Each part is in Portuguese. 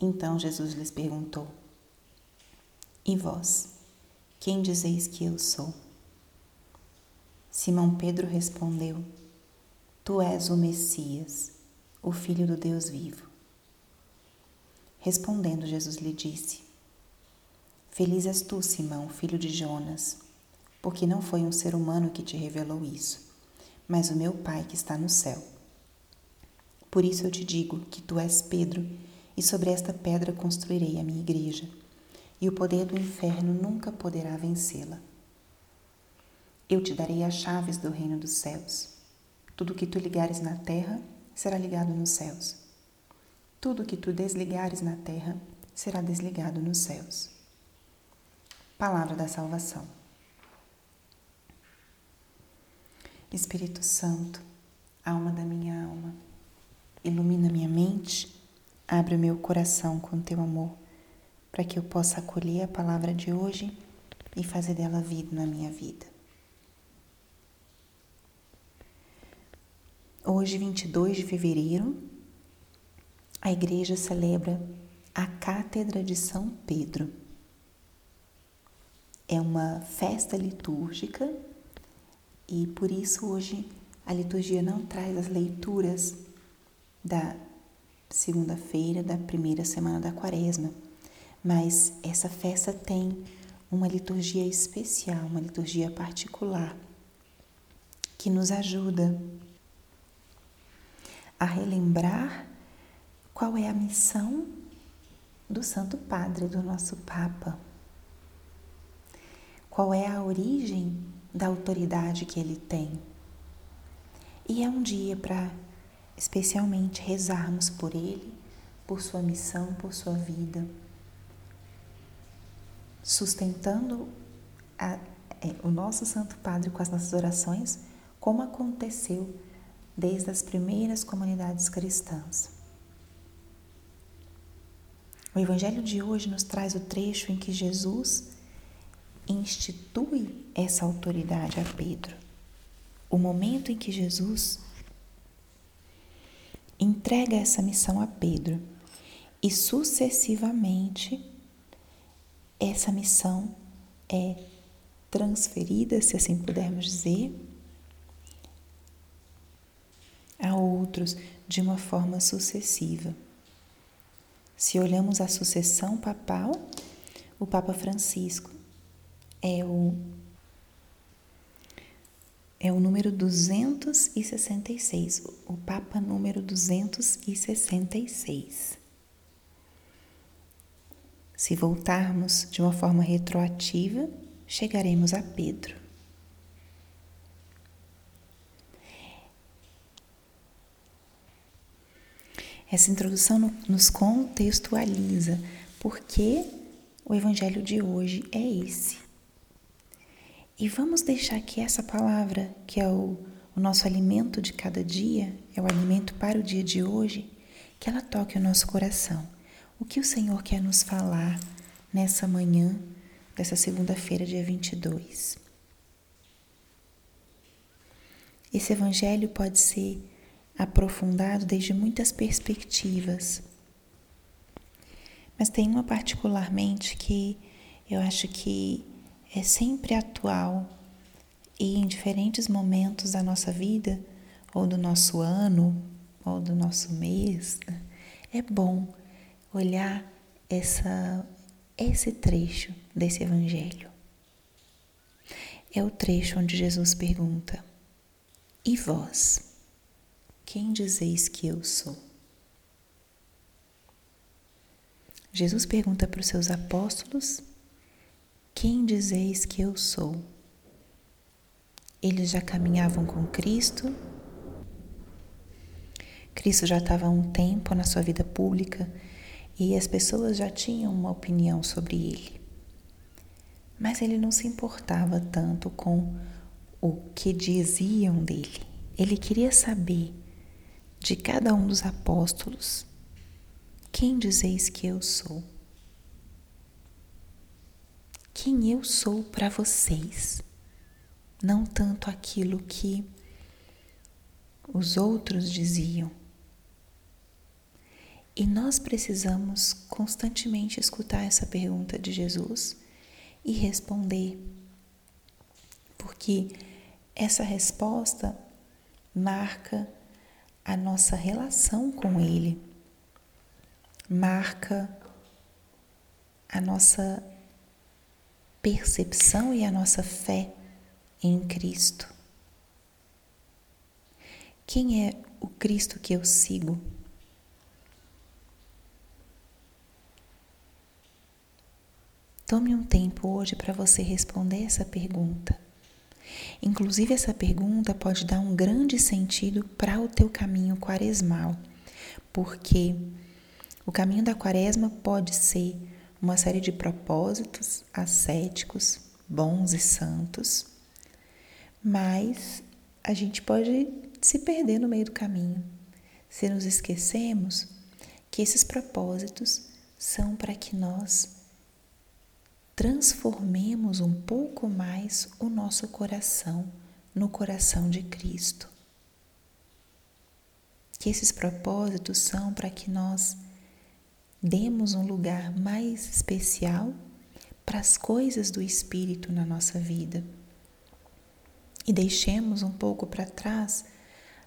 Então Jesus lhes perguntou: E vós, quem dizeis que eu sou? Simão Pedro respondeu: Tu és o Messias, o Filho do Deus vivo. Respondendo, Jesus lhe disse: Feliz és tu, Simão, filho de Jonas, porque não foi um ser humano que te revelou isso, mas o meu Pai que está no céu. Por isso eu te digo que tu és Pedro e sobre esta pedra construirei a minha igreja, e o poder do inferno nunca poderá vencê-la. Eu te darei as chaves do reino dos céus. Tudo que tu ligares na terra será ligado nos céus. Tudo que tu desligares na terra será desligado nos céus. Palavra da salvação. Espírito Santo, alma da minha alma, ilumina minha mente Abre o meu coração com teu amor, para que eu possa acolher a palavra de hoje e fazer dela vida na minha vida. Hoje, 22 de fevereiro, a igreja celebra a Cátedra de São Pedro. É uma festa litúrgica e por isso hoje a liturgia não traz as leituras da segunda-feira da primeira semana da quaresma, mas essa festa tem uma liturgia especial, uma liturgia particular, que nos ajuda a relembrar qual é a missão do Santo Padre, do nosso Papa. Qual é a origem da autoridade que ele tem. E é um dia para especialmente rezarmos por ele, por sua missão, por sua vida, sustentando a, é, o nosso Santo Padre com as nossas orações, como aconteceu desde as primeiras comunidades cristãs. O Evangelho de hoje nos traz o trecho em que Jesus institui essa autoridade a Pedro. O momento em que Jesus entrega essa missão a Pedro e sucessivamente essa missão é transferida, se assim pudermos dizer, a outros de uma forma sucessiva. Se olhamos a sucessão papal, o Papa Francisco é o é o número 266, o Papa número 266. Se voltarmos de uma forma retroativa, chegaremos a Pedro. Essa introdução nos contextualiza porque o evangelho de hoje é esse. E vamos deixar que essa palavra, que é o, o nosso alimento de cada dia, é o alimento para o dia de hoje, que ela toque o nosso coração. O que o Senhor quer nos falar nessa manhã dessa segunda-feira, dia 22. Esse evangelho pode ser aprofundado desde muitas perspectivas. Mas tem uma particularmente que eu acho que é sempre atual e em diferentes momentos da nossa vida, ou do nosso ano, ou do nosso mês, é bom olhar essa, esse trecho desse evangelho. É o trecho onde Jesus pergunta: E vós, quem dizeis que eu sou? Jesus pergunta para os seus apóstolos quem dizeis que eu sou? Eles já caminhavam com Cristo. Cristo já estava há um tempo na sua vida pública e as pessoas já tinham uma opinião sobre ele. Mas ele não se importava tanto com o que diziam dele. Ele queria saber de cada um dos apóstolos: Quem dizeis que eu sou? Quem eu sou para vocês? Não tanto aquilo que os outros diziam. E nós precisamos constantemente escutar essa pergunta de Jesus e responder, porque essa resposta marca a nossa relação com Ele, marca a nossa percepção e a nossa fé em Cristo. Quem é o Cristo que eu sigo? Tome um tempo hoje para você responder essa pergunta. Inclusive, essa pergunta pode dar um grande sentido para o teu caminho quaresmal, porque o caminho da quaresma pode ser uma série de propósitos ascéticos, bons e santos, mas a gente pode se perder no meio do caminho se nos esquecemos que esses propósitos são para que nós transformemos um pouco mais o nosso coração no coração de Cristo. Que esses propósitos são para que nós demos um lugar mais especial para as coisas do Espírito na nossa vida. E deixemos um pouco para trás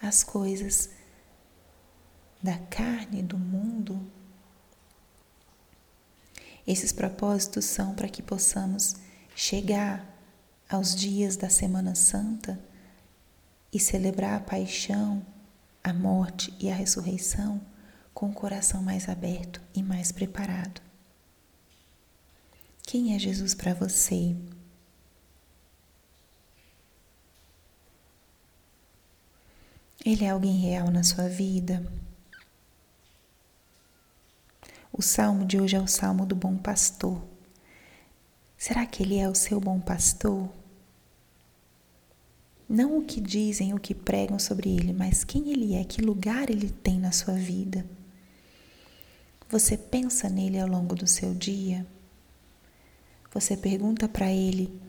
as coisas da carne, do mundo, esses propósitos são para que possamos chegar aos dias da Semana Santa e celebrar a paixão, a morte e a ressurreição com o coração mais aberto e mais preparado. Quem é Jesus para você? Ele é alguém real na sua vida? O salmo de hoje é o salmo do bom pastor. Será que ele é o seu bom pastor? Não o que dizem, o que pregam sobre ele, mas quem ele é, que lugar ele tem na sua vida. Você pensa nele ao longo do seu dia? Você pergunta para ele: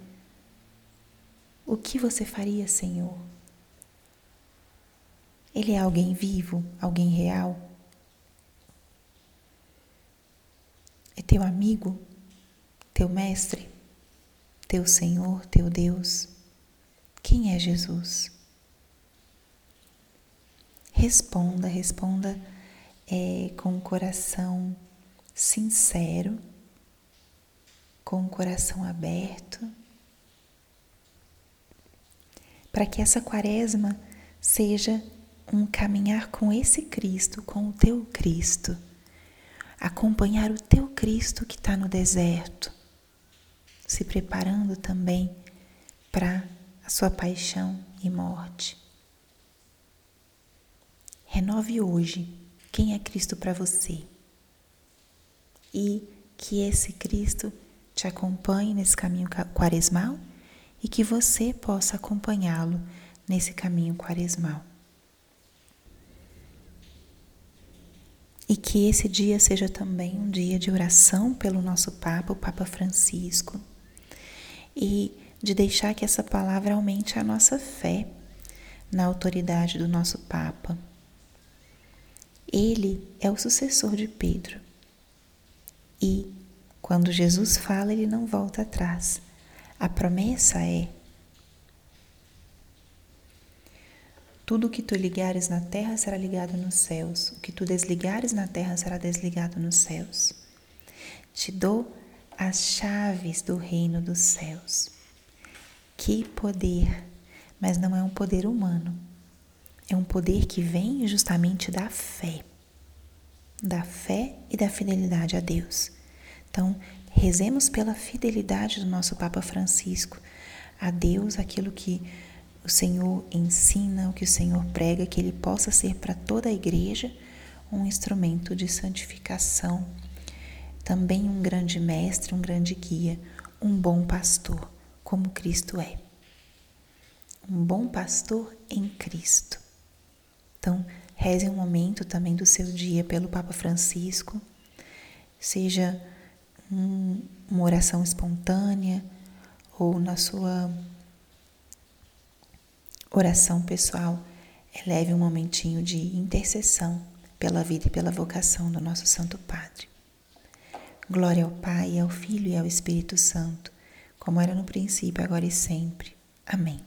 O que você faria, Senhor? Ele é alguém vivo, alguém real? É teu amigo, teu mestre, teu Senhor, teu Deus. Quem é Jesus? Responda, responda é, com o coração sincero, com o coração aberto, para que essa quaresma seja um caminhar com esse Cristo, com o teu Cristo acompanhar o teu Cristo que está no deserto, se preparando também para a sua paixão e morte. Renove hoje quem é Cristo para você e que esse Cristo te acompanhe nesse caminho quaresmal e que você possa acompanhá-lo nesse caminho quaresmal. E que esse dia seja também um dia de oração pelo nosso Papa, o Papa Francisco, e de deixar que essa palavra aumente a nossa fé na autoridade do nosso Papa. Ele é o sucessor de Pedro. E, quando Jesus fala, ele não volta atrás. A promessa é Tudo o que tu ligares na terra será ligado nos céus, o que tu desligares na terra será desligado nos céus. Te dou as chaves do reino dos céus. Que poder! Mas não é um poder humano. É um poder que vem justamente da fé. Da fé e da fidelidade a Deus. Então, rezemos pela fidelidade do nosso Papa Francisco a Deus, aquilo que o Senhor ensina, o que o Senhor prega, que ele possa ser para toda a igreja um instrumento de santificação também um grande mestre, um grande guia, um bom pastor, como Cristo é. Um bom pastor em Cristo. Então, reze um momento também do seu dia pelo Papa Francisco, seja um, uma oração espontânea ou na sua oração pessoal, eleve um momentinho de intercessão pela vida e pela vocação do nosso Santo Padre. Glória ao Pai, ao Filho e ao Espírito Santo, como era no princípio, agora e sempre. Amém.